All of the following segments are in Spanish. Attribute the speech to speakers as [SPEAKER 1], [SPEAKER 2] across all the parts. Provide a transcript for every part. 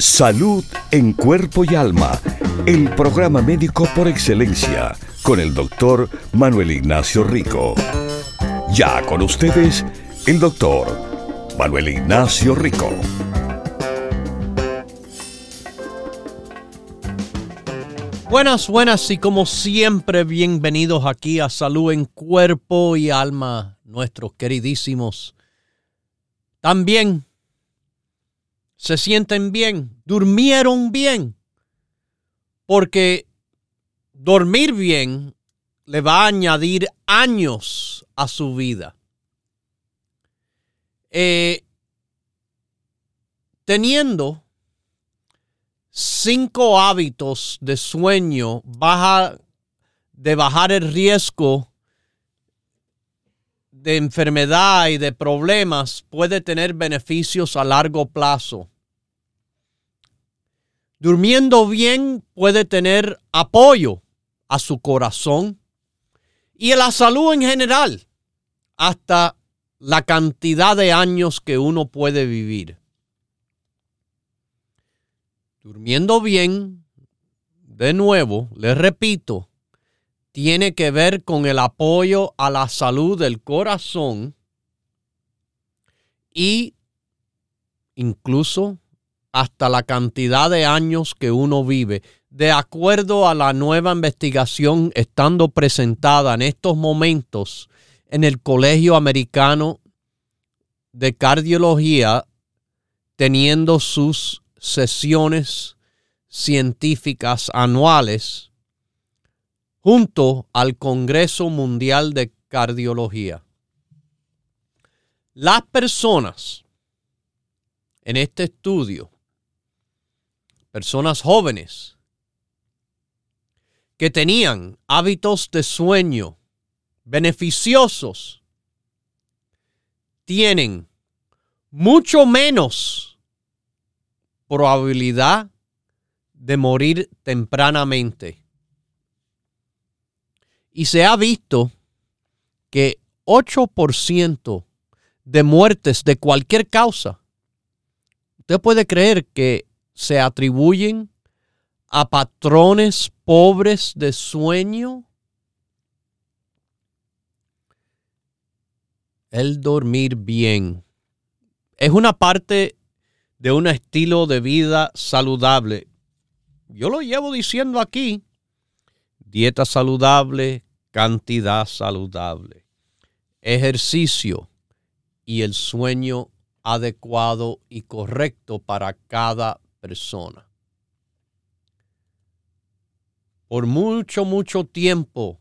[SPEAKER 1] Salud en cuerpo y alma. El programa médico por excelencia con el doctor Manuel Ignacio Rico. Ya con ustedes, el doctor Manuel Ignacio Rico.
[SPEAKER 2] Buenas, buenas y como siempre bienvenidos aquí a Salud en Cuerpo y Alma, nuestros queridísimos. También se sienten bien, durmieron bien, porque dormir bien le va a añadir años a su vida. Eh, teniendo cinco hábitos de sueño baja de bajar el riesgo de enfermedad y de problemas puede tener beneficios a largo plazo. Durmiendo bien puede tener apoyo a su corazón y a la salud en general, hasta la cantidad de años que uno puede vivir. Durmiendo bien, de nuevo, les repito, tiene que ver con el apoyo a la salud del corazón y incluso hasta la cantidad de años que uno vive. De acuerdo a la nueva investigación estando presentada en estos momentos en el Colegio Americano de Cardiología, teniendo sus sesiones científicas anuales junto al Congreso Mundial de Cardiología. Las personas en este estudio, personas jóvenes, que tenían hábitos de sueño beneficiosos tienen mucho menos probabilidad de morir tempranamente. Y se ha visto que 8% de muertes de cualquier causa, usted puede creer que se atribuyen a patrones pobres de sueño? El dormir bien es una parte de un estilo de vida saludable. Yo lo llevo diciendo aquí. Dieta saludable, cantidad saludable, ejercicio y el sueño adecuado y correcto para cada persona por mucho, mucho tiempo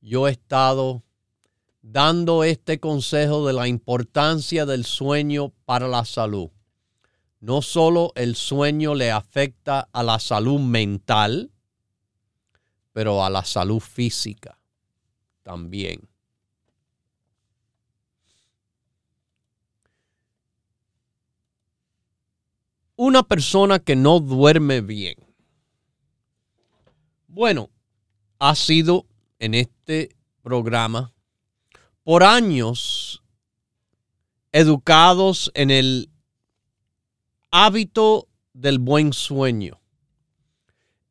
[SPEAKER 2] yo he estado dando este consejo de la importancia del sueño para la salud. No solo el sueño le afecta a la salud mental, pero a la salud física también. Una persona que no duerme bien bueno, ha sido en este programa por años educados en el hábito del buen sueño.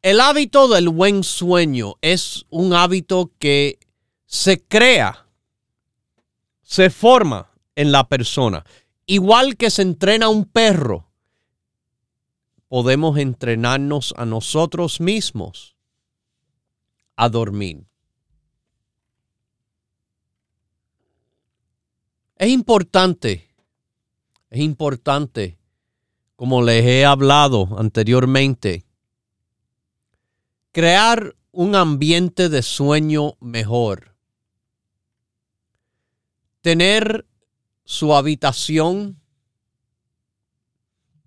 [SPEAKER 2] El hábito del buen sueño es un hábito que se crea, se forma en la persona. Igual que se entrena un perro, podemos entrenarnos a nosotros mismos a dormir. Es importante, es importante, como les he hablado anteriormente, crear un ambiente de sueño mejor. Tener su habitación,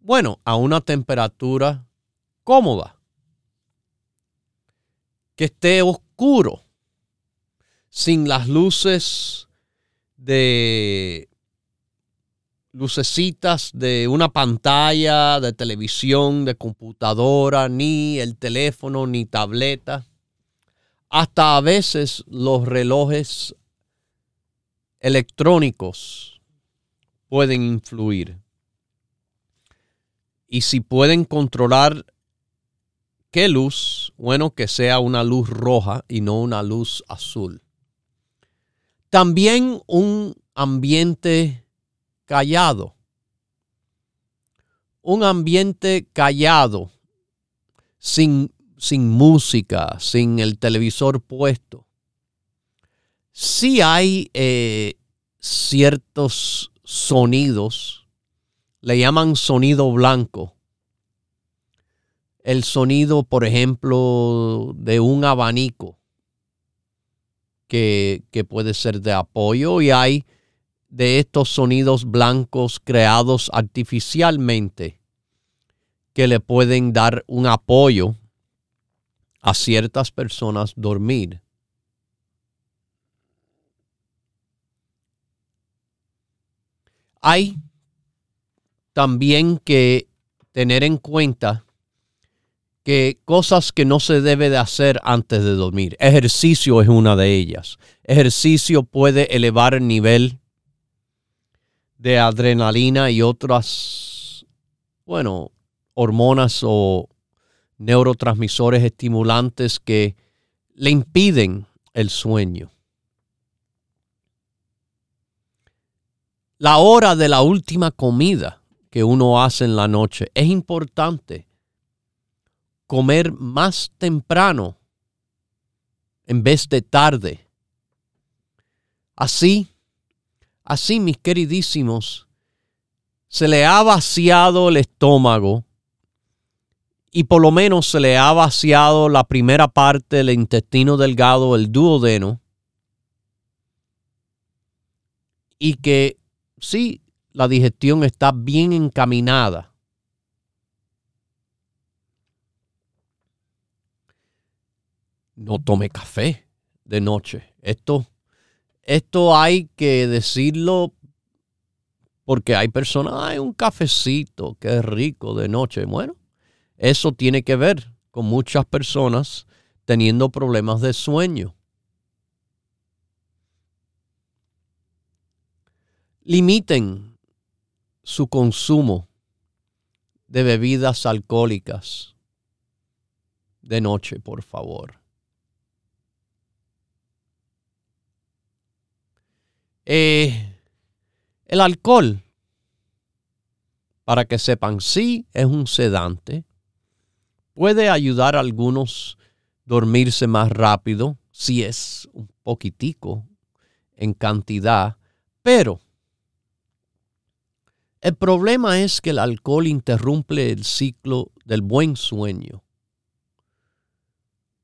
[SPEAKER 2] bueno, a una temperatura cómoda que esté oscuro sin las luces de lucecitas de una pantalla de televisión, de computadora, ni el teléfono, ni tableta. Hasta a veces los relojes electrónicos pueden influir. Y si pueden controlar qué luz, bueno, que sea una luz roja y no una luz azul. También un ambiente callado. Un ambiente callado, sin, sin música, sin el televisor puesto. Sí hay eh, ciertos sonidos, le llaman sonido blanco. El sonido, por ejemplo, de un abanico que, que puede ser de apoyo y hay de estos sonidos blancos creados artificialmente que le pueden dar un apoyo a ciertas personas dormir. Hay también que tener en cuenta que cosas que no se debe de hacer antes de dormir. Ejercicio es una de ellas. Ejercicio puede elevar el nivel de adrenalina y otras, bueno, hormonas o neurotransmisores estimulantes que le impiden el sueño. La hora de la última comida que uno hace en la noche es importante. Comer más temprano en vez de tarde. Así Así, mis queridísimos, se le ha vaciado el estómago y por lo menos se le ha vaciado la primera parte del intestino delgado, el duodeno, y que sí, la digestión está bien encaminada. No tome café de noche. Esto esto hay que decirlo porque hay personas, hay un cafecito es rico de noche. Bueno, eso tiene que ver con muchas personas teniendo problemas de sueño. Limiten su consumo de bebidas alcohólicas de noche, por favor. Eh, el alcohol, para que sepan, sí es un sedante. Puede ayudar a algunos dormirse más rápido, si es un poquitico en cantidad, pero el problema es que el alcohol interrumpe el ciclo del buen sueño.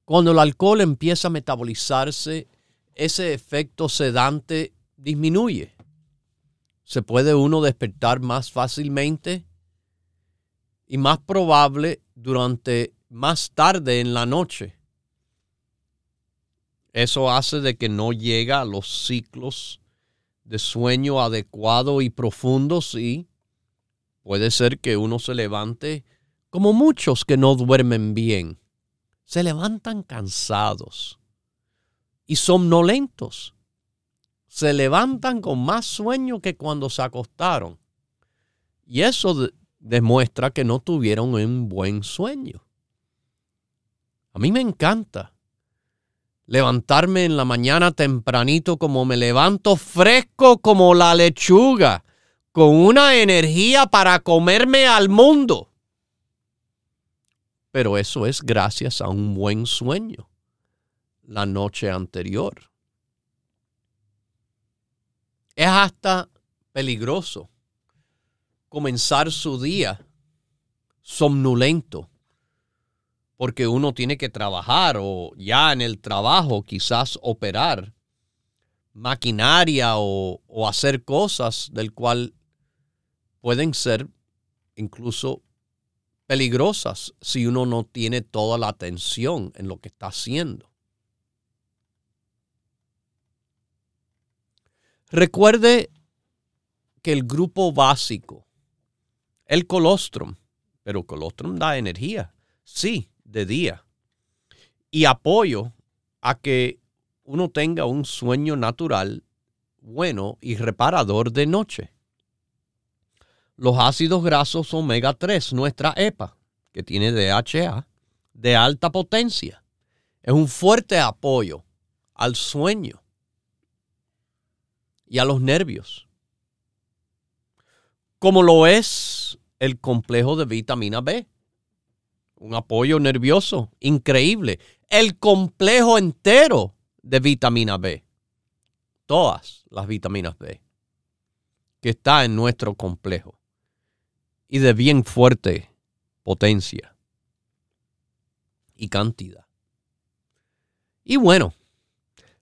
[SPEAKER 2] Cuando el alcohol empieza a metabolizarse, ese efecto sedante disminuye. Se puede uno despertar más fácilmente y más probable durante más tarde en la noche. Eso hace de que no llega a los ciclos de sueño adecuado y profundos y puede ser que uno se levante como muchos que no duermen bien. Se levantan cansados y somnolentos se levantan con más sueño que cuando se acostaron. Y eso demuestra que no tuvieron un buen sueño. A mí me encanta levantarme en la mañana tempranito como me levanto fresco como la lechuga, con una energía para comerme al mundo. Pero eso es gracias a un buen sueño la noche anterior. Es hasta peligroso comenzar su día somnolento, porque uno tiene que trabajar o ya en el trabajo quizás operar maquinaria o, hacer cosas del cual pueden ser incluso peligrosas si uno no tiene toda la atención en lo que está haciendo. Recuerde que el grupo básico, el colostrum, pero colostrum da energía, sí, de día, y apoyo a que uno tenga un sueño natural bueno y reparador de noche. Los ácidos grasos omega 3, nuestra EPA, que tiene DHA, de alta potencia, es un fuerte apoyo al sueño y a los nervios, como lo es el complejo de vitamina B. Un apoyo nervioso increíble. El complejo entero de vitamina B. Todas las vitaminas B que está en nuestro complejo y de bien fuerte potencia y cantidad. Y bueno,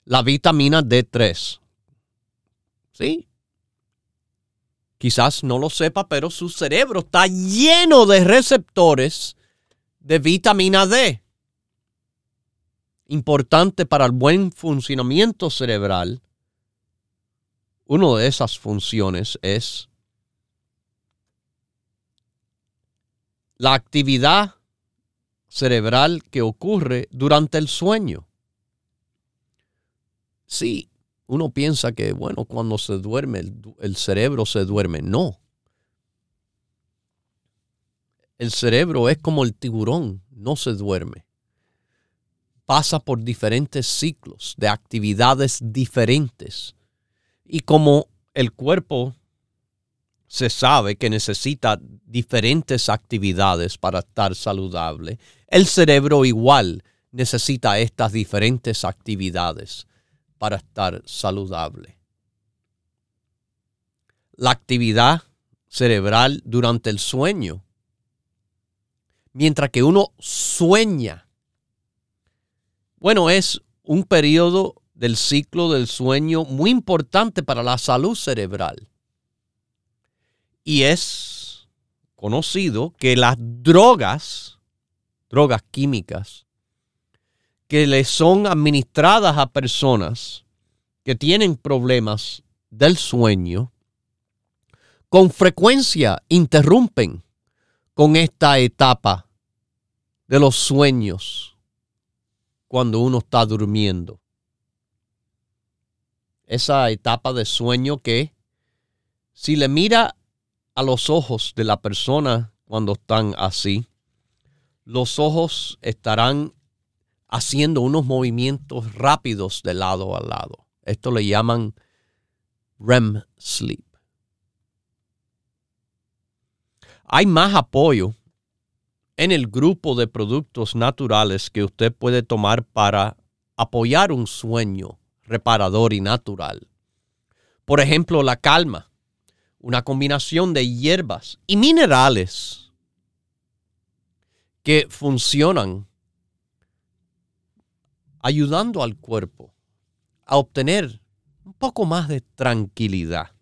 [SPEAKER 2] la vitamina D3. ¿Sí? Quizás no lo sepa, pero su cerebro está lleno de receptores de vitamina D. Importante para el buen funcionamiento cerebral. Una de esas funciones es la actividad cerebral que ocurre durante el sueño. Sí, uno piensa que, bueno, cuando se duerme, el, cerebro se duerme. No. El cerebro es como el tiburón, no se duerme. Pasa por diferentes ciclos de actividades diferentes. Y como el cuerpo se sabe que necesita diferentes actividades para estar saludable, el cerebro igual necesita estas diferentes actividades para estar saludable. La actividad cerebral durante el sueño, mientras que uno sueña, bueno, es un periodo del ciclo del sueño muy importante para la salud cerebral. Y es conocido que las drogas, drogas químicas, que le son administradas a personas que tienen problemas del sueño, con frecuencia interrumpen con esta etapa de los sueños cuando uno está durmiendo. Esa etapa de sueño que si le mira a los ojos de la persona cuando están así, los ojos estarán haciendo unos movimientos rápidos de lado a lado. Esto le llaman REM sleep. Hay más apoyo en el grupo de productos naturales que usted puede tomar para apoyar un sueño reparador y natural. Por ejemplo, la calma, una combinación de hierbas y minerales que funcionan ayudando al cuerpo a obtener un poco más de tranquilidad,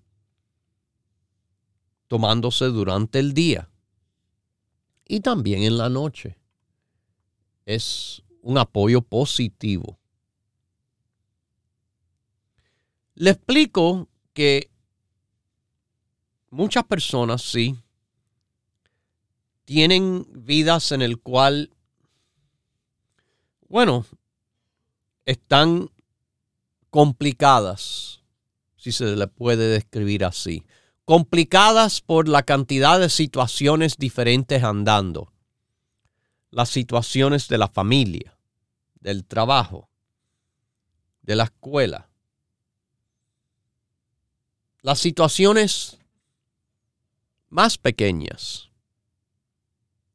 [SPEAKER 2] tomándose durante el día y también en la noche. Es un apoyo positivo. Le explico que muchas personas sí tienen vidas en el cual, bueno, están complicadas, si se le puede describir así. Complicadas por la cantidad de situaciones diferentes andando. Las situaciones de la familia, del trabajo, de la escuela. Las situaciones más pequeñas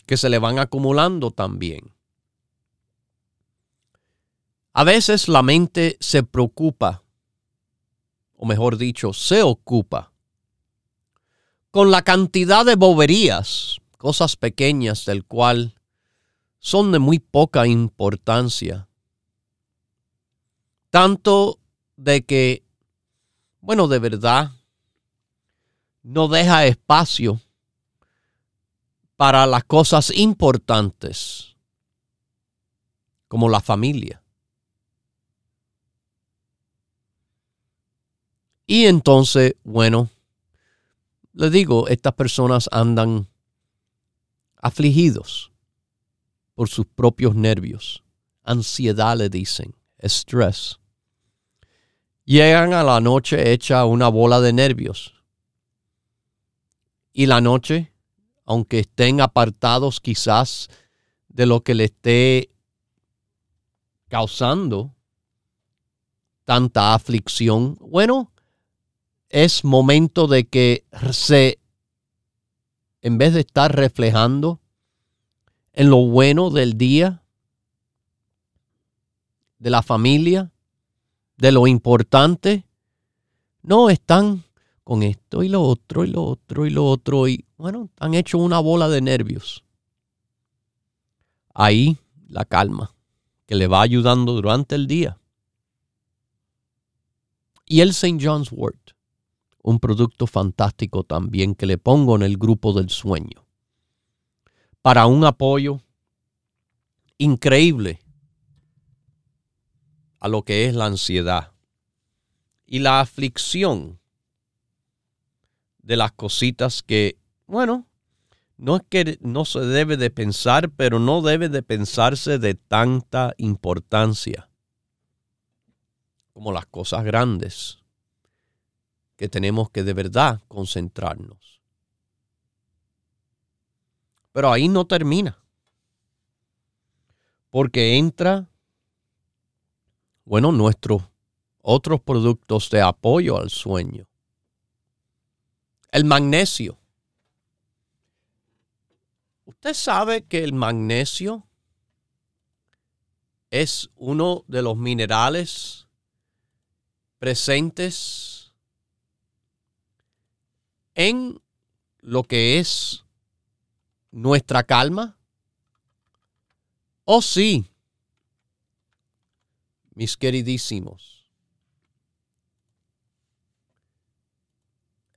[SPEAKER 2] que se le van acumulando también. A veces la mente se preocupa, o mejor dicho, se ocupa, con la cantidad de boberías, cosas pequeñas del cual son de muy poca importancia. Tanto de que, bueno, de verdad, no deja espacio para las cosas importantes, como la familia Y entonces, bueno, les digo, estas personas andan afligidos por sus propios nervios. Ansiedad le dicen, estrés. Llegan a la noche hecha una bola de nervios. Y la noche, aunque estén apartados quizás de lo que le esté causando tanta aflicción, bueno, es momento de que se, en vez de estar reflejando en lo bueno del día, de la familia, de lo importante, no están con esto y lo otro y lo otro y lo otro y bueno, han hecho una bola de nervios. Ahí la calma que le va ayudando durante el día. Y el St. John's Wort, un producto fantástico también que le pongo en el grupo del sueño. Para un apoyo increíble a lo que es la ansiedad y la aflicción de las cositas que, bueno, no es que no se debe de pensar, pero no debe de pensarse de tanta importancia como las cosas grandes que tenemos que de verdad concentrarnos. Pero ahí no termina. Porque entra, bueno, nuestros otros productos de apoyo al sueño. El magnesio. Usted sabe que el magnesio es uno de los minerales presentes en lo que es nuestra calma. Oh sí, mis queridísimos.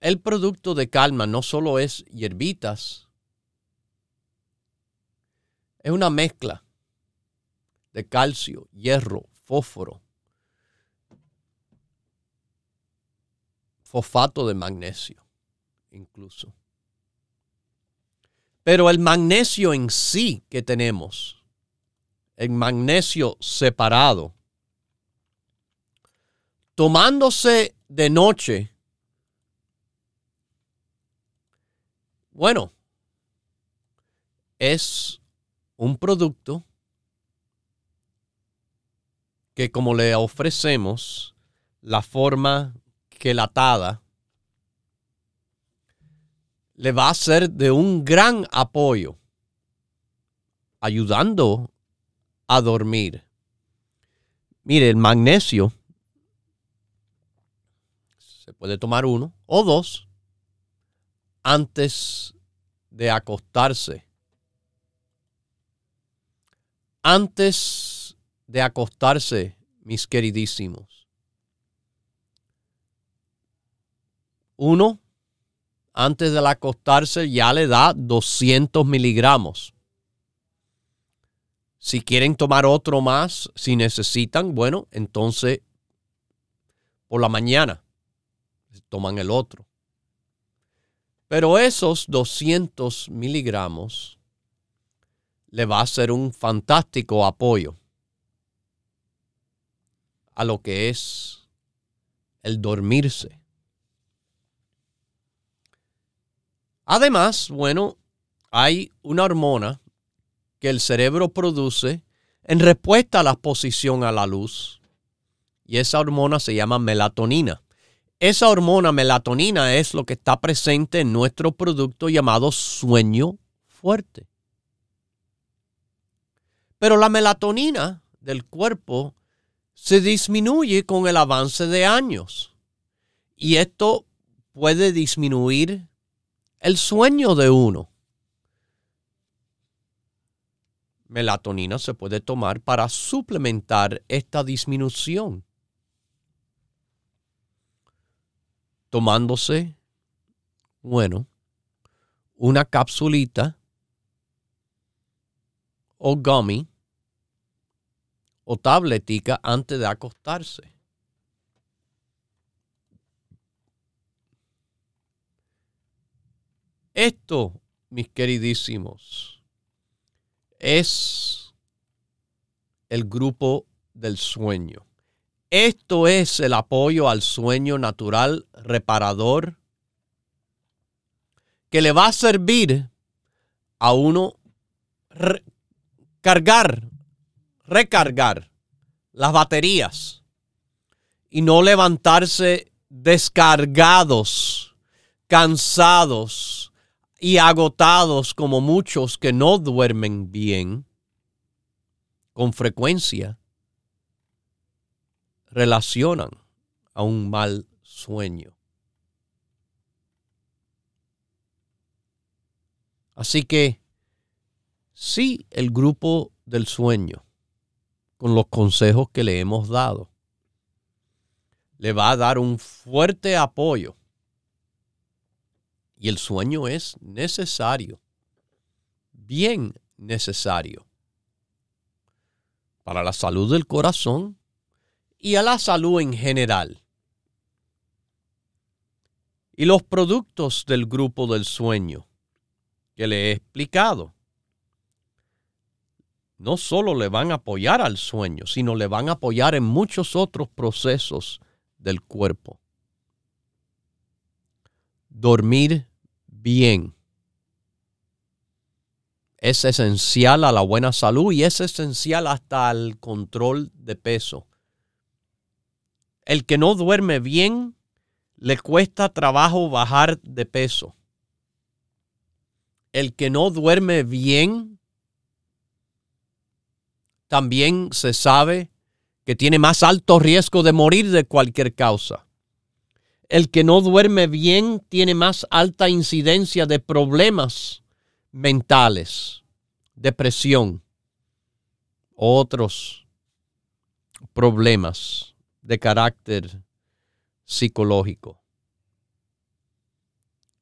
[SPEAKER 2] El producto de calma no solo es hierbitas, es una mezcla de calcio, hierro, fósforo, fosfato de magnesio, incluso. Pero el magnesio en sí que tenemos, el magnesio separado, tomándose de noche, bueno, es un producto que como le ofrecemos la forma que latada, le va a ser de un gran apoyo, ayudando a dormir. Mire, el magnesio se puede tomar uno o dos antes de acostarse antes de acostarse, mis queridísimos. Uno, antes de acostarse ya le da 200 miligramos. Si quieren tomar otro más, si necesitan, bueno, entonces por la mañana toman el otro. Pero esos 200 miligramos le va a ser un fantástico apoyo a lo que es el dormirse. Además, bueno, hay una hormona que el cerebro produce en respuesta a la exposición a la luz. Y esa hormona se llama melatonina. Esa hormona melatonina es lo que está presente en nuestro producto llamado sueño fuerte. Pero la melatonina del cuerpo se disminuye con el avance de años. Y esto puede disminuir el sueño de uno. Melatonina se puede tomar para suplementar esta disminución. Tomándose, bueno, una capsulita o gummy o tabletica antes de acostarse. Esto, mis queridísimos, es el grupo del sueño. Esto es el apoyo al sueño natural reparador que le va a servir a uno cargar, recargar las baterías y no levantarse descargados, cansados y agotados como muchos que no duermen bien con frecuencia relacionan a un mal sueño. Así que sí, el grupo del sueño, con los consejos que le hemos dado, le va a dar un fuerte apoyo. Y el sueño es necesario, bien necesario, para la salud del corazón y a la salud en general. Y los productos del grupo del sueño que le he explicado no solo le van a apoyar al sueño, sino le van a apoyar en muchos otros procesos del cuerpo. Dormir bien es esencial a la buena salud y es esencial hasta al control de peso. El que no duerme bien le cuesta trabajo bajar de peso. El que no duerme bien también se sabe que tiene más alto riesgo de morir de cualquier causa. El que no duerme bien tiene más alta incidencia de problemas mentales, depresión, otros problemas de carácter psicológico.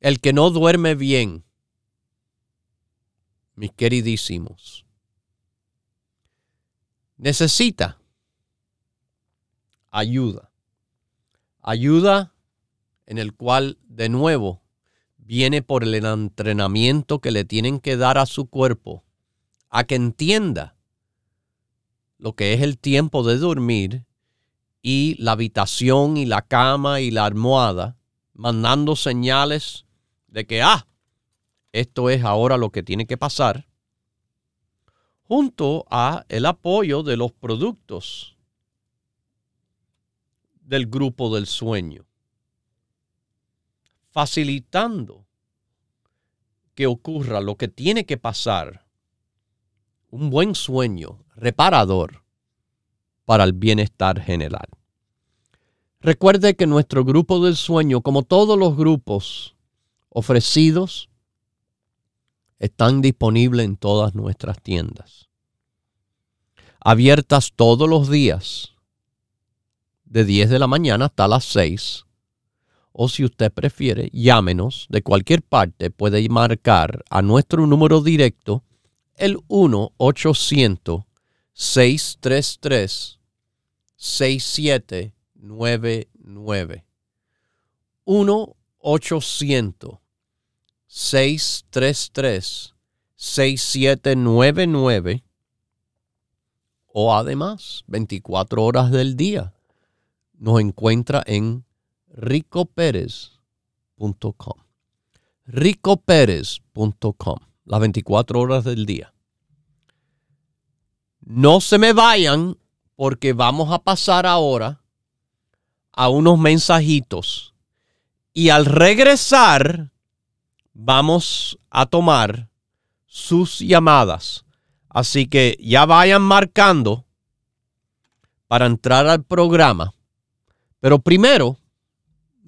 [SPEAKER 2] El que no duerme bien, mis queridísimos, necesita ayuda. Ayuda en el cual, de nuevo, viene por el entrenamiento que le tienen que dar a su cuerpo a que entienda lo que es el tiempo de dormir y la habitación y la cama y la almohada, mandando señales de que, ah, esto es ahora lo que tiene que pasar junto a el apoyo de los productos del grupo del sueño, facilitando que ocurra lo que tiene que pasar, un buen sueño reparador para el bienestar general. Recuerde que nuestro grupo del sueño, como todos los grupos ofrecidos están disponibles en todas nuestras tiendas. Abiertas todos los días, de 10 de la mañana hasta las 6. O si usted prefiere, llámenos de cualquier parte, puede marcar a nuestro número directo el 1-800-633-6799. 1-800 633-6799 o además 24 horas del día nos encuentra en ricoperez.com. ricoperez.com, las 24 horas del día. No se me vayan porque vamos a pasar ahora a unos mensajitos y al regresar vamos a tomar sus llamadas. Así que ya vayan marcando para entrar al programa. Pero primero,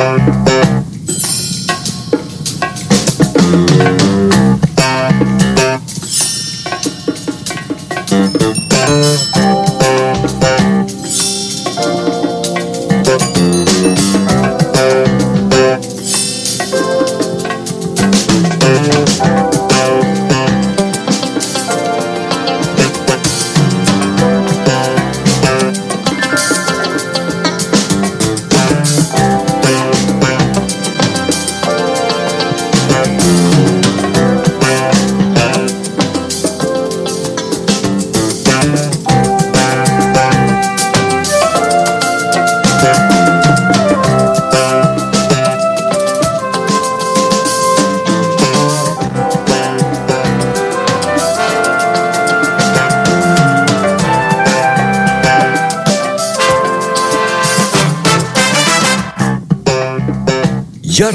[SPEAKER 3] Ya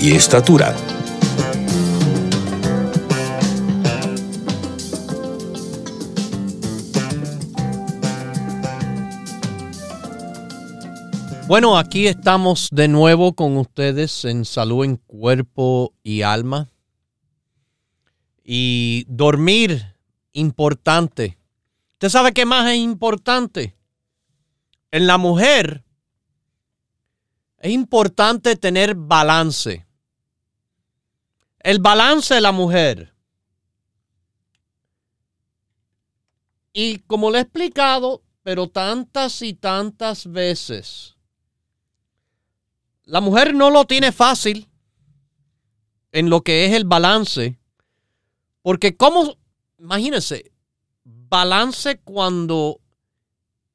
[SPEAKER 1] y estatura.
[SPEAKER 2] Bueno, aquí estamos de nuevo con ustedes en salud en cuerpo y alma. Y dormir, importante. ¿Usted sabe qué más es importante? En la mujer es importante tener balance. El balance de la mujer. Y como le he explicado, pero tantas y tantas veces, la mujer no lo tiene fácil en lo que es el balance. Porque como, imagínense, balance cuando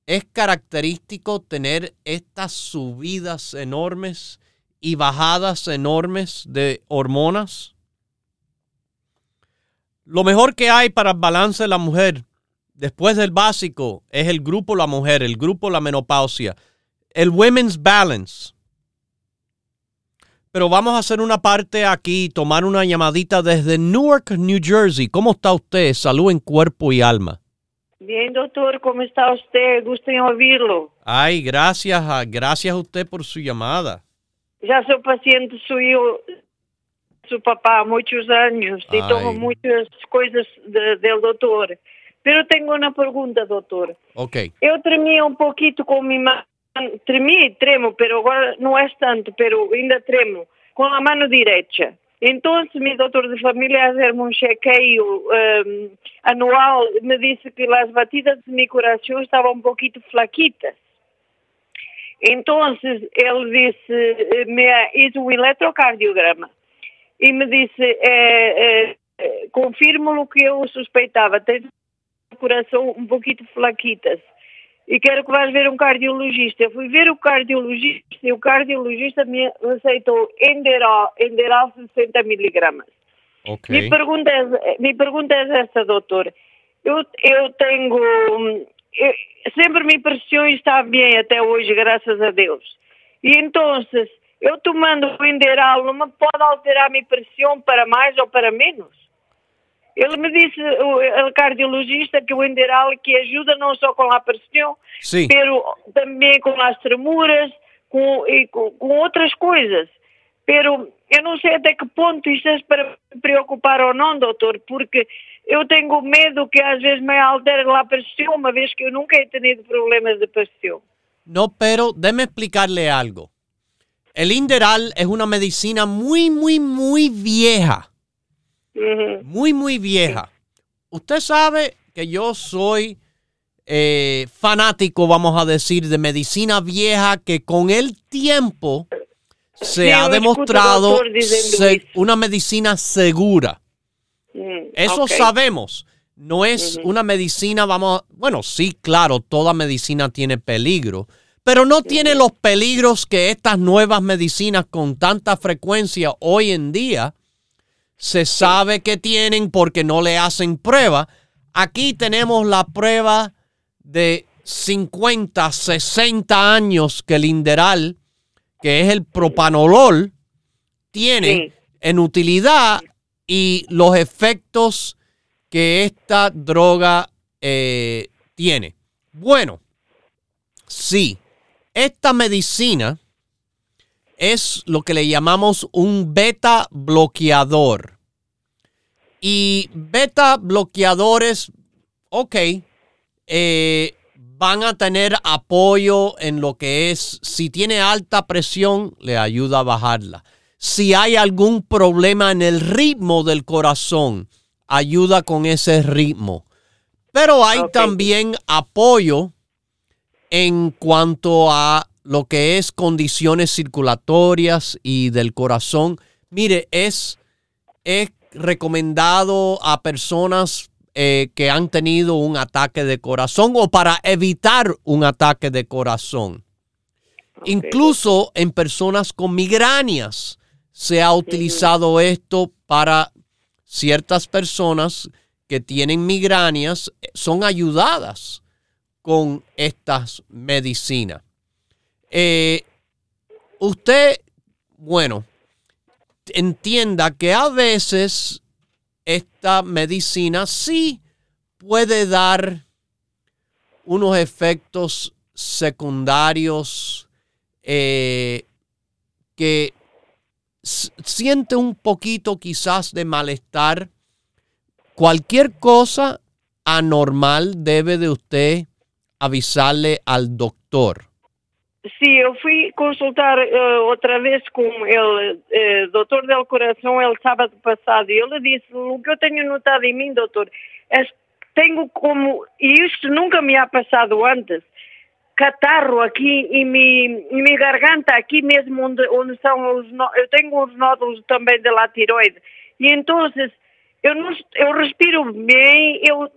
[SPEAKER 2] es característico tener estas subidas enormes y bajadas enormes de hormonas. Lo mejor que hay para el balance de la mujer después del básico es el grupo la mujer, el grupo la menopausia, el women's balance. Pero vamos a hacer una parte aquí, tomar una llamadita desde Newark, New Jersey. ¿Cómo está usted? Salud en cuerpo y alma.
[SPEAKER 4] Bien, doctor, ¿cómo está usted? Gusto en oírlo.
[SPEAKER 2] Ay, gracias, gracias a usted por su llamada.
[SPEAKER 4] Ya soy paciente suyo, su papá, muchos años, y tomo muchas cosas del doctor. Pero tengo una pregunta, doctor.
[SPEAKER 2] Ok.
[SPEAKER 4] Yo tremía un poquito con mi mano tremi e tremo, pero agora não é tanto, pero ainda tremo, com a mão direita. Então, meu doutor de família, a fazer um chequeio um, anual, me disse que as batidas de meu coração estavam um pouquinho flaquitas. Então, ele disse, me hizo um eletrocardiograma e me disse, é, é, confirmo o que eu suspeitava, tem o coração um pouquinho flaquitas e quero que vás ver um cardiologista. Eu fui ver o cardiologista e o cardiologista me aceitou Enderal, Enderal 60 miligramas.
[SPEAKER 2] Okay.
[SPEAKER 4] Me pergunta, é, me é esta, doutor. Eu, eu tenho. Eu, sempre minha pressão está bem até hoje, graças a Deus. E então, eu tomando o Enderal, não me pode alterar minha pressão para mais ou para menos? Ele me disse, o, o cardiologista, que o enderal que ajuda não só com a pressão,
[SPEAKER 2] Sim.
[SPEAKER 4] mas também com as tremuras com, e com, com, outras coisas. Pero eu não sei até que ponto isto é para me preocupar ou não, doutor, porque eu tenho medo que às vezes me altere a pressão, uma vez que eu nunca he tenido problemas de pressão.
[SPEAKER 2] No, pero déme explicarle algo. El Inderal es una medicina muy, muy, muy vieja. Muy, muy vieja. Usted sabe que yo soy eh, fanático, vamos a decir, de medicina vieja que con el tiempo se ha demostrado una medicina segura.
[SPEAKER 4] Mm,
[SPEAKER 2] Eso sabemos. No es una medicina, vamos, bueno, sí, claro, toda medicina tiene peligro, pero no tiene los peligros que estas nuevas medicinas con tanta frecuencia hoy en día se sabe que tienen porque no le hacen prueba. Aquí tenemos la prueba de 50, 60 años que el Inderal, que es el propanolol, tiene en utilidad y los efectos que esta droga eh, tiene. Bueno, sí, esta medicina es lo que le llamamos un beta bloqueador. Y beta bloqueadores, ok, eh, van a tener apoyo en lo que es, si tiene alta presión, le ayuda a bajarla. Si hay algún problema en el ritmo del corazón, ayuda con ese ritmo. Pero hay también apoyo en cuanto a lo que es condiciones circulatorias y del corazón. Mire, es, es recomendado a personas eh, que han tenido un ataque de corazón o para evitar un ataque de corazón. Incluso en personas con migrañas se ha utilizado esto para ciertas personas que tienen migrañas, son ayudadas con estas medicinas. Eh, usted, bueno, entienda que a veces esta medicina sí puede dar unos efectos secundarios eh, que siente un poquito quizás de malestar. Cualquier cosa anormal debe de usted avisarle al doctor.
[SPEAKER 4] Sí, yo fui consultar uh, outra vez com ele, uh, doutor del coração, el sábado passado, e ele disse, o que eu tenho notado em mim, doutor, é tenho como, e isto nunca me ha passado antes, catarro aqui em minha, em minha garganta, aqui mesmo onde, onde são os, eu tenho uns nódulos também de la tiroide, e então eu, não, eu respiro bem, eu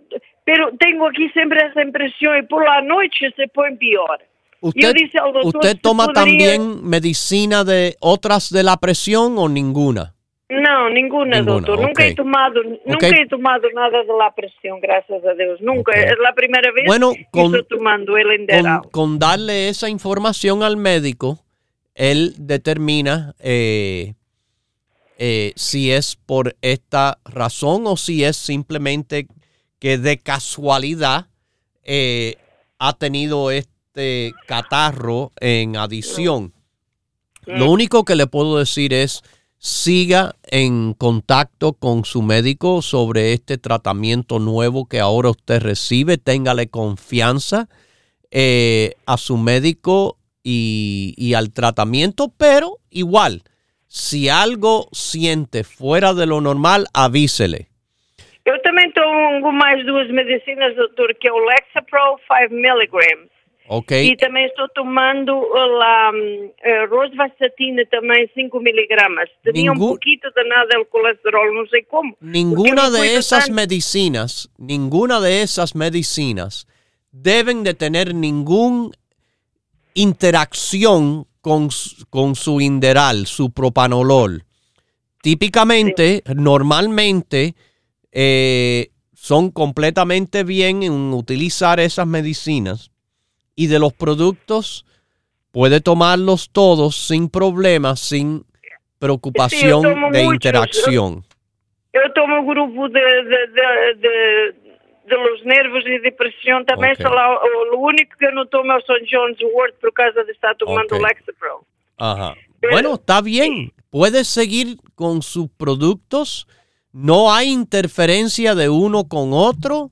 [SPEAKER 4] pero tenho aqui sempre essa impressão, e por la noite se põe pior.
[SPEAKER 2] ¿Usted, ¿usted toma también medicina de otras de la presión o ninguna?
[SPEAKER 4] No, ninguna, doctor. Nunca he tomado, nunca he tomado nada de la presión, gracias a Dios. Nunca. Es la primera vez que estoy tomando el enderado.
[SPEAKER 2] Con, con, darle esa información al médico, él determina eh, eh, si es por esta razón o si es simplemente que de casualidad eh, ha tenido este catarro en adición. Lo mm. único que le puedo decir es siga en contacto con su médico sobre este tratamiento nuevo que ahora usted recibe. Téngale confianza eh, a su médico y, y, al tratamiento, pero igual, si algo siente fuera de lo normal, avísele.
[SPEAKER 4] Yo también tomo más dos medicinas, doctor, que el Lexapro 5 miligramos.
[SPEAKER 2] Okay.
[SPEAKER 4] E também estou tomando a uh, rosvastatina também 5 miligramas. Tenía Ningú... un poquito de nada el colesterol, no sé cómo.
[SPEAKER 2] Ninguna de esas tan... medicinas, ninguna de esas medicinas deben de tener ninguna interacción con, con su inderal, su propanolol. Típicamente, sí. normalmente, eh, son completamente bien en utilizar esas medicinas y de los productos puede tomarlos todos sin problemas, sin preocupación sí, de muchos. interacción.
[SPEAKER 4] Yo, yo, tomo grupo de, de, de, de, los nervios y depresión también. Okay. Lo único que no tomo son John's Wort por causa de estar tomando okay. Lexapro.
[SPEAKER 2] Ajá. Pero, bueno, está bien. Puede seguir con sus productos. No hay interferencia de uno con otro.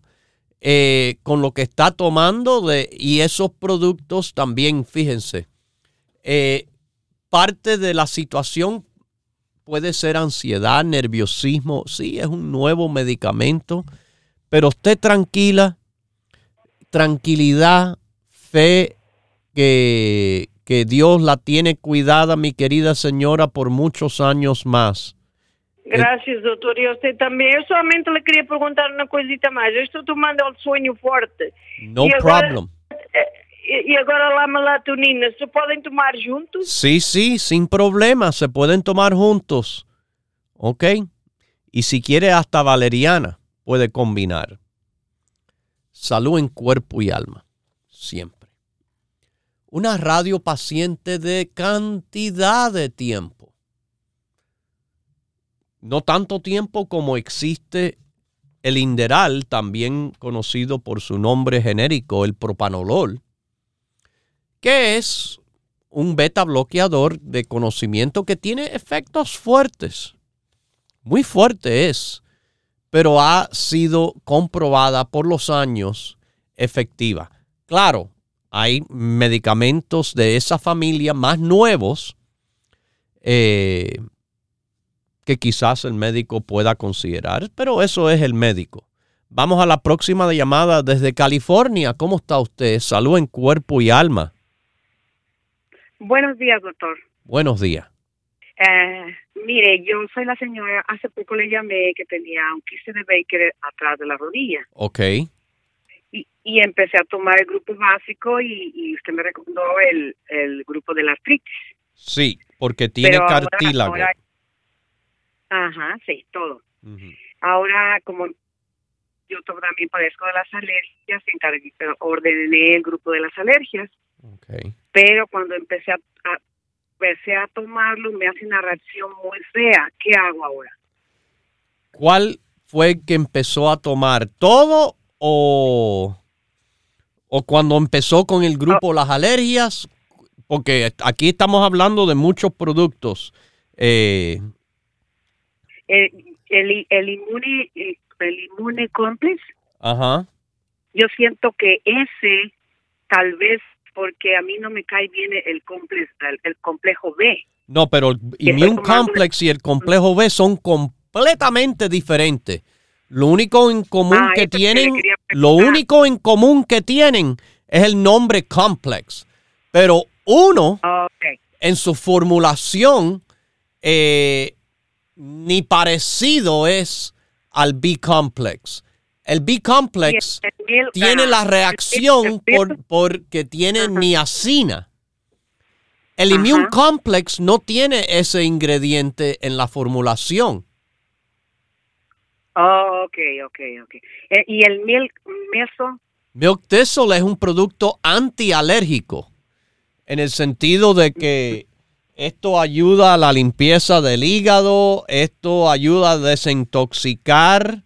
[SPEAKER 2] Eh, con lo que está tomando y esos productos también, fíjense, eh, parte de la situación puede ser ansiedad, nerviosismo, sí, es un nuevo medicamento, pero esté tranquila, tranquilidad, fe que Dios la tiene cuidada, mi querida señora, por muchos años más.
[SPEAKER 4] Graças, doutor. E você também. Eu somente lhe queria perguntar uma coisita mais. Eu estou tomando o sonho forte.
[SPEAKER 2] No e problem.
[SPEAKER 4] e agora a melatonina, ¿se podem tomar juntos?
[SPEAKER 2] Sí, sí, sin problema. Se pueden tomar juntos. ¿Ok? Y si quiere hasta valeriana, puede combinar. Salud en cuerpo y alma. Siempre. Una radio paciente de cantidad de tiempo no tanto tiempo como existe el Inderal, también conocido por su nombre genérico, el propanolol, que es un beta bloqueador de conocimiento que tiene efectos fuertes. Muy fuerte es, pero ha sido comprobada por los años efectiva. Claro, hay medicamentos de esa familia más nuevos eh, que quizás el médico pueda considerar, pero eso es el médico. Vamos a la próxima llamada desde California. ¿Cómo está usted? Salud en cuerpo y alma.
[SPEAKER 5] Buenos días, doctor.
[SPEAKER 2] Buenos días.
[SPEAKER 5] Eh, mire, yo soy la señora, hace poco le llamé que tenía un quiste de Baker atrás de la rodilla.
[SPEAKER 2] Ok.
[SPEAKER 5] Y, y empecé a tomar el grupo básico y, y usted me recomendó el, el grupo de la artritis.
[SPEAKER 2] Sí, porque tiene
[SPEAKER 5] Pero ahora-
[SPEAKER 2] cartílago.
[SPEAKER 5] ahora- ajá, sí, todo. Ahora, como yo también padezco de las alergias, encargué, ordené el grupo de las alergias,
[SPEAKER 2] Ok.
[SPEAKER 5] pero cuando empecé a, a- empecé a tomarlo me hace una reacción muy fea. ¿Qué hago ahora?
[SPEAKER 2] ¿Cuál fue el que empezó a tomar? ¿Todo o, o cuando empezó con el grupo las alergias? Porque aquí estamos hablando de muchos productos. Eh,
[SPEAKER 5] El, el, el inmune, el, inmune complex,
[SPEAKER 2] ajá.
[SPEAKER 5] yo siento que ese, tal vez porque a mí no me cae bien el, complex, el, el complejo B.
[SPEAKER 2] No, pero el Immune Complex y el complejo B son completamente diferentes. Lo único en común
[SPEAKER 5] Ah,
[SPEAKER 2] que tienen, lo único en común que tienen es el nombre complex. Pero uno
[SPEAKER 5] Ok.
[SPEAKER 2] en su formulación eh, ni parecido es al B-complex. El B-complex tiene
[SPEAKER 5] ah,
[SPEAKER 2] la reacción por, porque tiene niacina. El. Immune Complex no tiene ese ingrediente en la formulación.
[SPEAKER 5] Oh, ok, ok, ok. Eh, ¿Y el mil, meso?
[SPEAKER 2] Milk Thistle es un producto antialérgico en el sentido de que esto ayuda a la limpieza del hígado, esto ayuda a desintoxicar.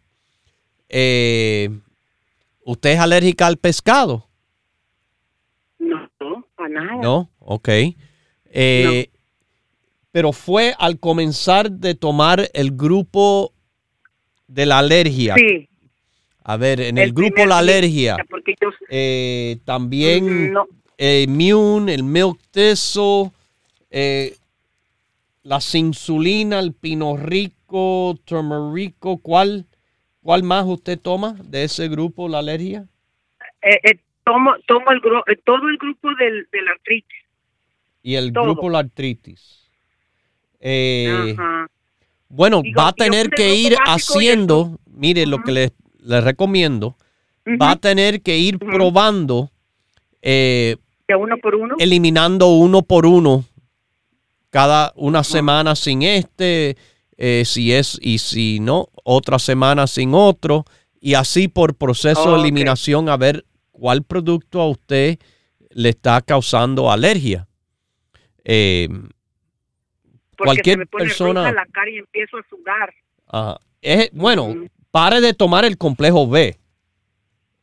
[SPEAKER 2] Eh, ¿Usted es alérgica al pescado?
[SPEAKER 5] No, no, para nada.
[SPEAKER 2] No, ok. Eh, Pero fue al comenzar de tomar el grupo de la alergia.
[SPEAKER 5] Sí.
[SPEAKER 2] A ver, en el,
[SPEAKER 5] el
[SPEAKER 2] grupo la alergia,
[SPEAKER 5] yo,
[SPEAKER 2] eh, también
[SPEAKER 5] no,
[SPEAKER 2] eh, Immune, el Milk Thistle, eh, la insulina, el pino rico, turmerico, ¿cuál, ¿cuál más usted toma de ese grupo, la alergia?
[SPEAKER 5] eh, eh, tomo, tomo el eh, todo el grupo del, del artritis.
[SPEAKER 2] Y el
[SPEAKER 5] Todo.
[SPEAKER 2] grupo la artritis. Eh,
[SPEAKER 5] Ajá.
[SPEAKER 2] Bueno,
[SPEAKER 5] Digo,
[SPEAKER 2] va a tener que ir haciendo, mire lo que le, le recomiendo, va a tener que ir probando, eh,
[SPEAKER 5] De uno por uno.
[SPEAKER 2] eliminando uno por uno cada una semana sin este, eh, si es y si no, otra semana sin otro, y así por proceso
[SPEAKER 5] Oh,
[SPEAKER 2] de eliminación a ver cuál producto a usted le está causando alergia. Eh,
[SPEAKER 5] porque
[SPEAKER 2] cualquier
[SPEAKER 5] se me pone
[SPEAKER 2] persona-
[SPEAKER 5] la cara y empiezo a sudar.
[SPEAKER 2] Ajá. Es- bueno, pare de tomar el complejo B.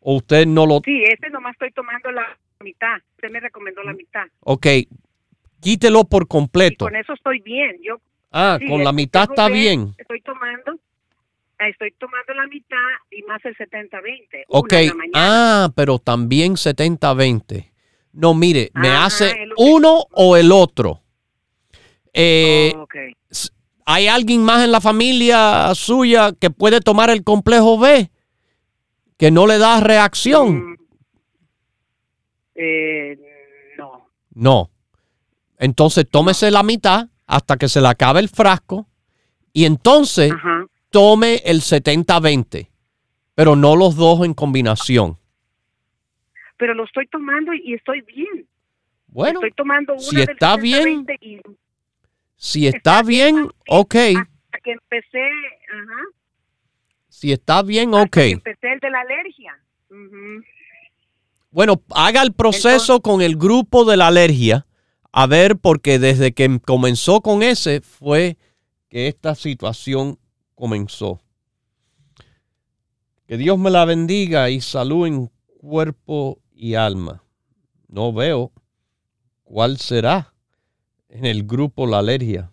[SPEAKER 2] O usted no lo...
[SPEAKER 5] Sí, ese nomás estoy tomando la mitad. Usted me recomendó la mitad.
[SPEAKER 2] Ok, quítelo por
[SPEAKER 5] Y
[SPEAKER 2] completo.
[SPEAKER 5] con eso estoy bien. Yo
[SPEAKER 2] Ah,
[SPEAKER 5] sí,
[SPEAKER 2] con la mitad está bien.
[SPEAKER 5] Estoy tomando, estoy tomando la mitad y más el 70-20.
[SPEAKER 2] Ok, ah, pero también 70-20. No, mire, me
[SPEAKER 5] Ajá,
[SPEAKER 2] hace
[SPEAKER 5] que-
[SPEAKER 2] uno o el otro. Eh,
[SPEAKER 5] Oh.
[SPEAKER 2] ¿Hay alguien más en la familia suya que puede tomar el complejo B? Que no le da reacción.
[SPEAKER 5] Mm, eh, no.
[SPEAKER 2] No. Entonces tómese la mitad hasta que se le acabe el frasco y entonces
[SPEAKER 5] Ajá.
[SPEAKER 2] tome el 70-20, pero no los dos en combinación.
[SPEAKER 5] Pero lo estoy tomando y estoy bien.
[SPEAKER 2] Bueno,
[SPEAKER 5] estoy tomando una
[SPEAKER 2] si está bien,
[SPEAKER 5] 70-20 y
[SPEAKER 2] si está bien, ok.
[SPEAKER 5] hasta que empecé, ajá,
[SPEAKER 2] Si está bien,
[SPEAKER 5] hasta
[SPEAKER 2] ok.
[SPEAKER 5] que empecé el de la alergia.
[SPEAKER 2] Bueno, haga el proceso con el grupo de la alergia. A ver, porque desde que comenzó con ese fue que esta situación comenzó. Que Dios me la bendiga y salud en cuerpo y alma. No veo cuál será en el grupo la alergia.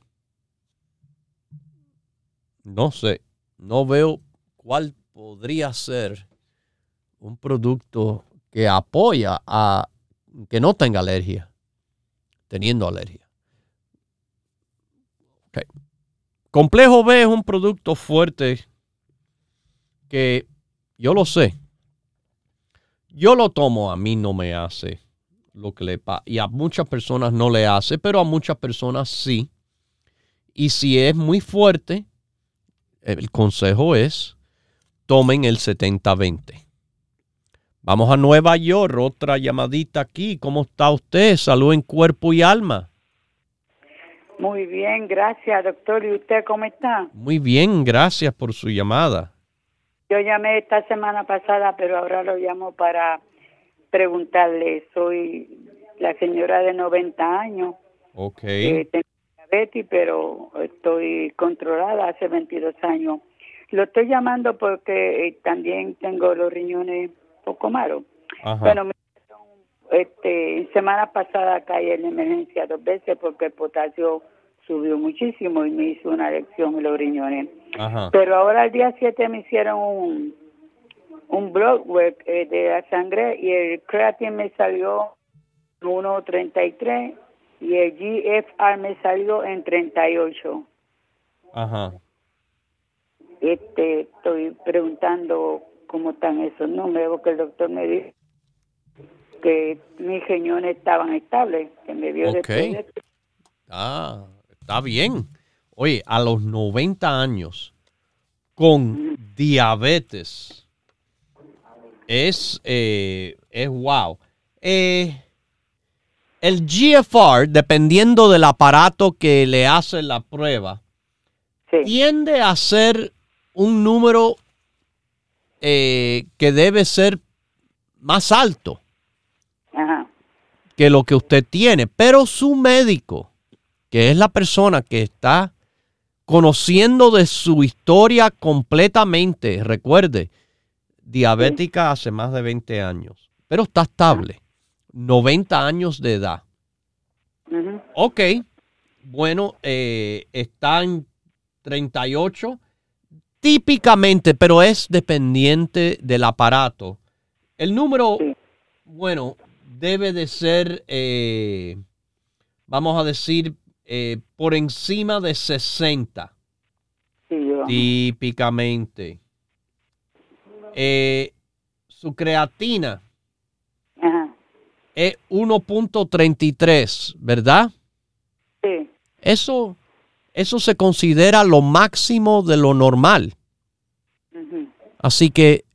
[SPEAKER 2] No sé, no veo cuál podría ser un producto que apoya a que no tenga alergia, teniendo alergia. Ok. Complejo B es un producto fuerte que yo lo sé. Yo lo tomo, a mí no me hace lo que le pasa. Y a muchas personas no le hace, pero a muchas personas sí. Y si es muy fuerte, el consejo es tomen el 70-20. Vamos a Nueva York, otra llamadita aquí. ¿Cómo está usted? Salud en cuerpo y alma.
[SPEAKER 6] Muy bien, gracias, doctor. ¿Y usted cómo está?
[SPEAKER 2] Muy bien, gracias por su llamada.
[SPEAKER 6] Yo llamé esta semana pasada, pero ahora lo llamo para preguntarle. Soy la señora de 90 años.
[SPEAKER 2] Ok.
[SPEAKER 6] Eh, tengo diabetes, pero estoy controlada hace 22 años. Lo estoy llamando porque eh, también tengo los riñones poco malos.
[SPEAKER 2] Ajá.
[SPEAKER 6] Bueno, este, semana pasada caí en emergencia dos veces porque el potasio subió muchísimo y me hizo una lección en los riñones.
[SPEAKER 2] Ajá.
[SPEAKER 6] Pero ahora el día 7 me hicieron un, un blood work eh, de la sangre y el creatinine me salió 1.33 y el GFR me salió en 38.
[SPEAKER 2] Ajá.
[SPEAKER 6] Este, estoy preguntando cómo están esos números porque el doctor me dijo que mis riñones estaban estables, que me vio
[SPEAKER 2] Ok.
[SPEAKER 6] después de-
[SPEAKER 2] Ah, está bien. Oye, a los 90 años, con diabetes, es, eh, es wow. Eh, el GFR, dependiendo del aparato que le hace la prueba,
[SPEAKER 6] Sí.
[SPEAKER 2] tiende a ser un número eh, que debe ser más alto
[SPEAKER 6] Ajá.
[SPEAKER 2] que lo que usted tiene, pero su médico, que es la persona que está conociendo de su historia completamente, recuerde, diabética hace más de 20 años, pero está estable, 90 años de edad.
[SPEAKER 6] Ujú.
[SPEAKER 2] Ok, bueno, eh, está en 38, típicamente, pero es dependiente del aparato. El número, bueno, debe de ser, eh, vamos a decir, eh, por encima de 60,
[SPEAKER 6] Sí,
[SPEAKER 2] típicamente. Eh, su creatina
[SPEAKER 6] Ajá.
[SPEAKER 2] es 1.33, ¿verdad?
[SPEAKER 6] Sí.
[SPEAKER 2] Eso, eso se considera lo máximo de lo normal. Así que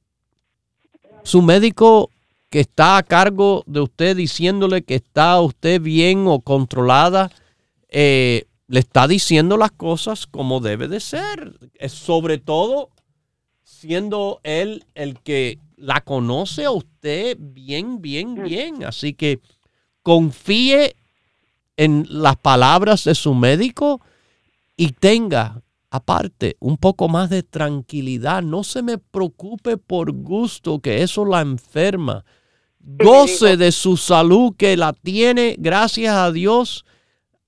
[SPEAKER 2] su médico que está a cargo de usted diciéndole que está usted bien o controlada, eh, le está diciendo las cosas como debe de ser. Es sobre todo siendo él el que la conoce a usted bien, bien, bien. Así que confíe en las palabras de su médico y tenga aparte un poco más de tranquilidad. No se me preocupe por gusto que eso la enferma. Goce de su salud que la tiene, gracias a Dios,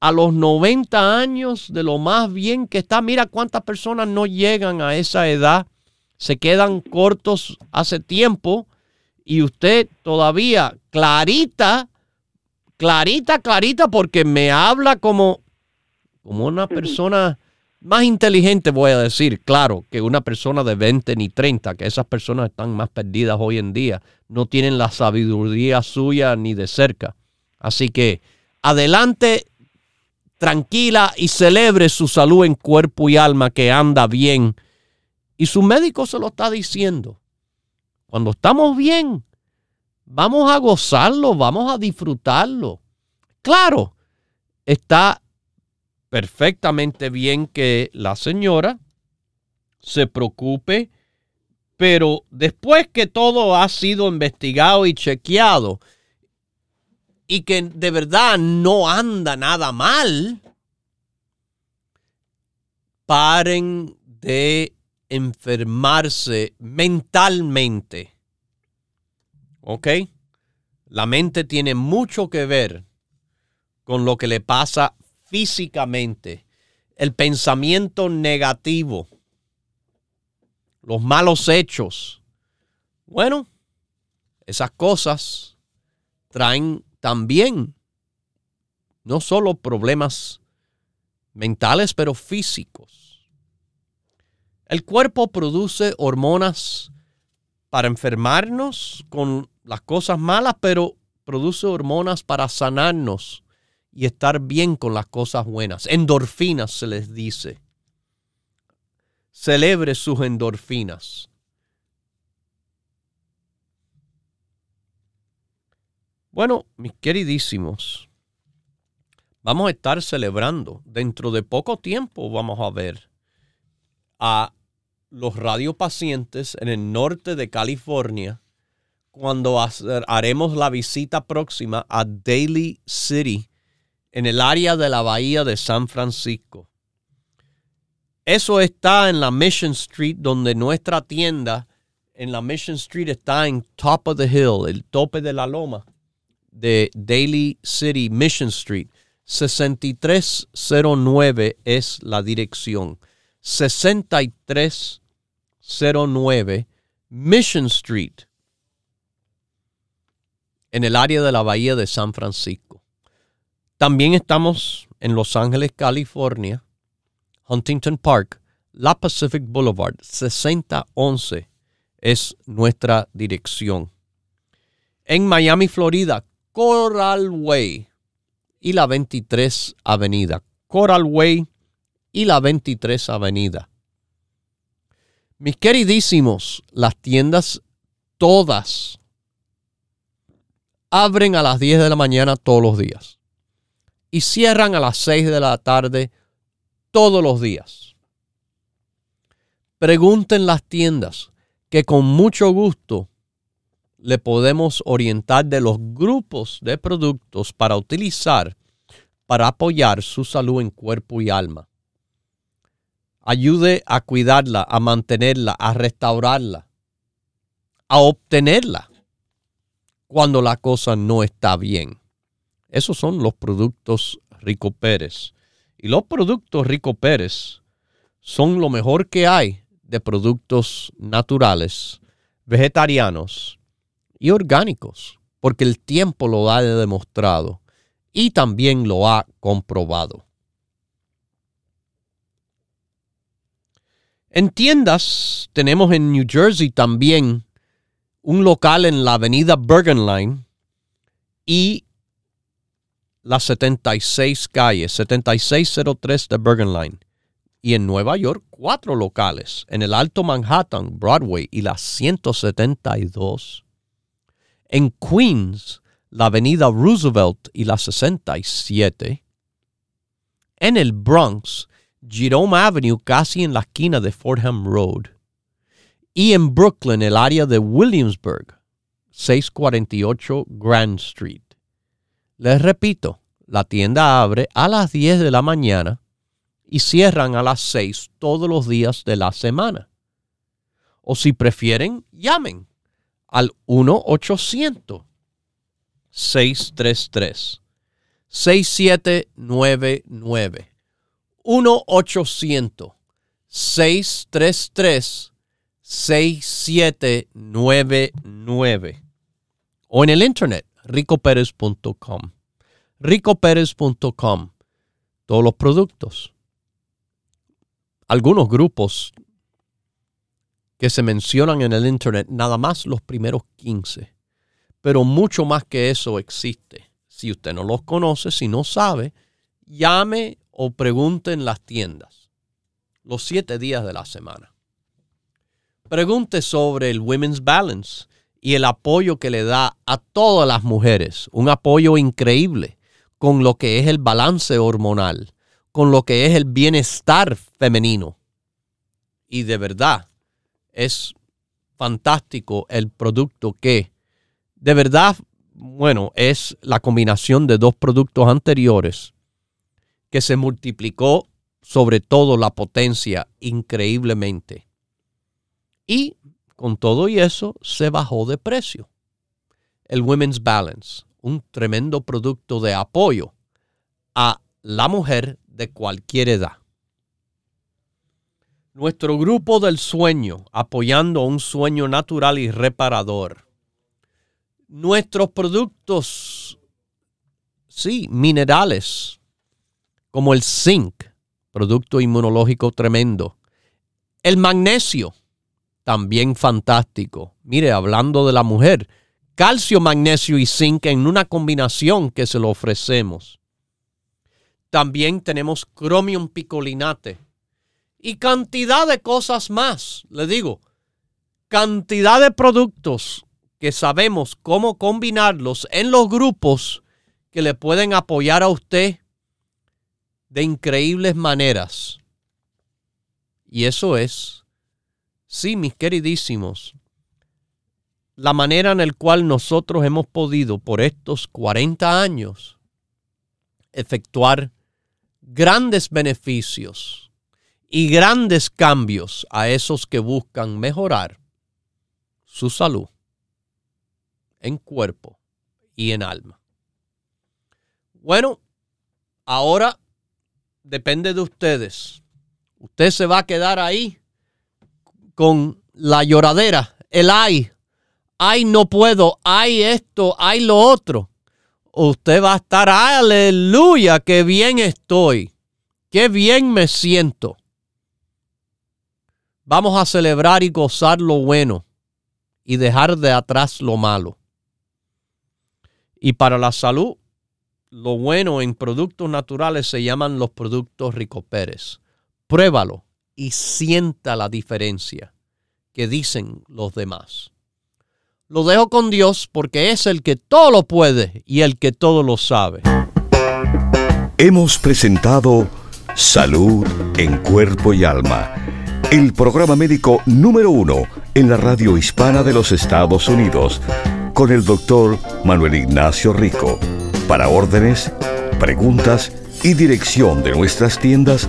[SPEAKER 2] a los 90 años de lo más bien que está. Mira cuántas personas no llegan a esa edad, se quedan cortos hace tiempo y usted todavía clarita, clarita, clarita, porque me habla como, como una persona más inteligente, voy a decir, claro, que una persona de 20 ni 30, que esas personas están más perdidas hoy en día, no tienen la sabiduría suya ni de cerca. Así que adelante, tranquila y celebre su salud en cuerpo y alma que anda bien. Y su médico se lo está diciendo. Cuando estamos bien, vamos a gozarlo, vamos a disfrutarlo. Claro, está perfectamente bien que la señora se preocupe, pero después que todo ha sido investigado y chequeado y que de verdad no anda nada mal, paren de enfermarse mentalmente. ¿Ok? La mente tiene mucho que ver con lo que le pasa físicamente. El pensamiento negativo. Los malos hechos. Bueno, esas cosas traen también no solo problemas mentales, pero físicos. El cuerpo produce hormonas para enfermarnos con las cosas malas, pero produce hormonas para sanarnos y estar bien con las cosas buenas. Endorfinas se les dice. Celebre sus endorfinas. Bueno, mis queridísimos, vamos a estar celebrando. Dentro de poco tiempo vamos a ver a los radiopacientes en el norte de California cuando haremos la visita próxima a Daly City en el área de la bahía de San Francisco. Eso está en la Mission Street, donde nuestra tienda en la Mission Street está en Top of the Hill, el tope de la loma de Daly City, Mission Street. 6309 es la dirección. 6309 Mission Street en el área de la bahía de San Francisco. También estamos en Los Ángeles, California, Huntington Park, la Pacific Boulevard, 6011 es nuestra dirección. En Miami, Florida, Coral Way y la 23 Avenida. Coral Way y la 23 Avenida. Mis queridísimos, las tiendas todas abren a las 10 de la mañana todos los días y cierran a las 6 de la tarde todos los días. Pregunten las tiendas que con mucho gusto le podemos orientar de los grupos de productos para utilizar para apoyar su salud en cuerpo y alma. Ayude a cuidarla, a mantenerla, a restaurarla, a obtenerla cuando la cosa no está bien. Esos son los productos Rico Pérez. Y los productos Rico Pérez son lo mejor que hay de productos naturales, vegetarianos y orgánicos, porque el tiempo lo ha demostrado y también lo ha comprobado. En tiendas tenemos en New Jersey también un local en la avenida Bergen Line y la 76 calle, 7603 de Bergen Line. Y en Nueva York, cuatro locales, en el Alto Manhattan, Broadway y la 172. En Queens, la avenida Roosevelt y la 67. En el Bronx, Jerome Avenue, casi en la esquina de Fordham Road y en Brooklyn, el área de Williamsburg, 648 Grand Street. Les repito, la tienda abre a las 10 de la mañana y cierran a las 6 todos los días de la semana. O si prefieren, llamen al 1-800-633. 6799 1-800-633 6799 o en el internet ricoperez.com. ricoperez.com. Todos los productos. Algunos grupos que se mencionan en el internet, nada más los primeros 15. Pero mucho más que eso existe. Si usted no los conoce, si no sabe, llame o pregunte en las tiendas los siete días de la semana. Pregunte sobre el Women's Balance y el apoyo que le da a todas las mujeres. Un apoyo increíble con lo que es el balance hormonal, con lo que es el bienestar femenino. Y de verdad, es fantástico el producto que, de verdad, bueno, es la combinación de dos productos anteriores que se multiplicó sobre todo la potencia increíblemente. Y con todo y eso se bajó de precio. El Women's Balance, un tremendo producto de apoyo a la mujer de cualquier edad. Nuestro grupo del sueño, apoyando un sueño natural y reparador. Nuestros productos, sí, minerales, como el zinc, producto inmunológico tremendo. El magnesio, también fantástico. Mire, hablando de la mujer, calcio, magnesio y zinc en una combinación que se lo ofrecemos. También tenemos cromium picolinate y cantidad de cosas más. Le digo, cantidad de productos que sabemos cómo combinarlos en los grupos que le pueden apoyar a usted de increíbles maneras. Y eso es, sí, mis queridísimos, la manera en la cual nosotros hemos podido por estos 40 años efectuar grandes beneficios y grandes cambios a esos que buscan mejorar su salud en cuerpo y en alma. Bueno, ahora depende de ustedes. Usted se va a quedar ahí con la lloradera, el ay, ay no puedo, ay esto, ay lo otro. Usted va a estar, aleluya, qué bien estoy, qué bien me siento. Vamos a celebrar y gozar lo bueno y dejar de atrás lo malo. Y para la salud, lo bueno en productos naturales se llaman los productos Rico Pérez. Pruébalo y sienta la diferencia que dicen los demás. Lo dejo con Dios porque es el que todo lo puede y el que todo lo sabe.
[SPEAKER 1] Hemos presentado Salud en Cuerpo y Alma, el programa médico número uno en la radio hispana de los Estados Unidos, con el doctor Manuel Ignacio Rico. Para órdenes, preguntas y dirección de nuestras tiendas,